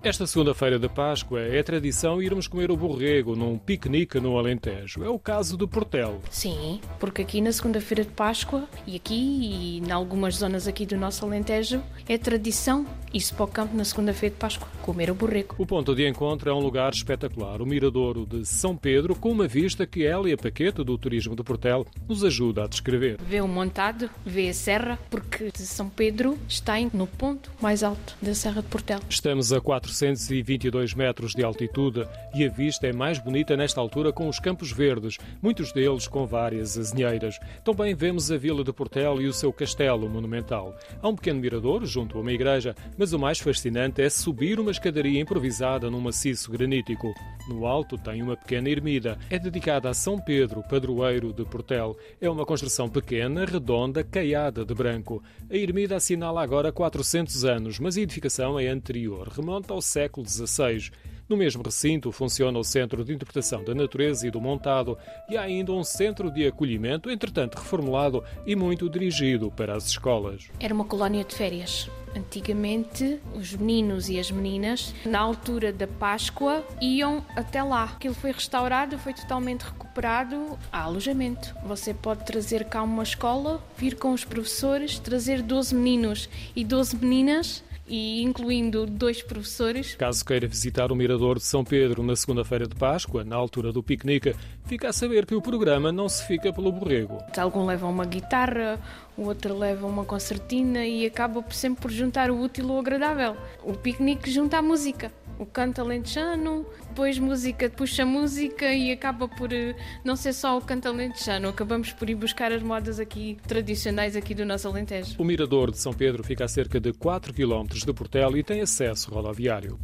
Esta segunda-feira de Páscoa é tradição irmos comer o borrego num piquenique no Alentejo. É o caso do Portel. Sim, porque aqui na segunda-feira de Páscoa e aqui e em algumas zonas aqui do nosso Alentejo é tradição ir-se para o campo na segunda-feira de Páscoa comer o borrego. O ponto de encontro é um lugar espetacular, o Miradouro de São Pedro, com uma vista que Hélia Paqueta, do Turismo do Portel, nos ajuda a descrever. Vê o montado, vê a serra, porque São Pedro está no ponto mais alto da Serra de Portel. Estamos a 400 422 metros de altitude e a vista é mais bonita nesta altura com os campos verdes, muitos deles com várias azinheiras. Também vemos a Vila de Portel e o seu castelo monumental. Há um pequeno mirador junto a uma igreja, mas o mais fascinante é subir uma escadaria improvisada num maciço granítico. No alto tem uma pequena ermida. É dedicada a São Pedro, padroeiro de Portel. É uma construção pequena, redonda, caiada de branco. A ermida assinala agora 400 anos, mas a edificação é anterior, remonta ao século XVI. No mesmo recinto funciona o Centro de Interpretação da Natureza e do Montado e há ainda um centro de acolhimento, entretanto reformulado e muito dirigido para as escolas. Era uma colónia de férias. Antigamente, os meninos e as meninas, na altura da Páscoa, iam até lá. Aquilo foi restaurado, foi totalmente recuperado a alojamento. Você pode trazer cá uma escola, vir com os professores, trazer 12 meninos e 12 meninas e incluindo dois professores. Caso queira visitar o Mirador de São Pedro na segunda-feira de Páscoa, na altura do piquenique, fica a saber que o programa não se fica pelo borrego. Algum leva uma guitarra, o outro leva uma concertina e acaba sempre por juntar o útil ao agradável. O piquenique junta a música o canto alentejano, depois música puxa música e acaba por eh, não ser só o canto alentejano, acabamos por ir buscar as modas aqui tradicionais aqui do nosso Alentejo. O Mirador de São Pedro fica a cerca de 4 km de Portela e tem acesso rodoviário.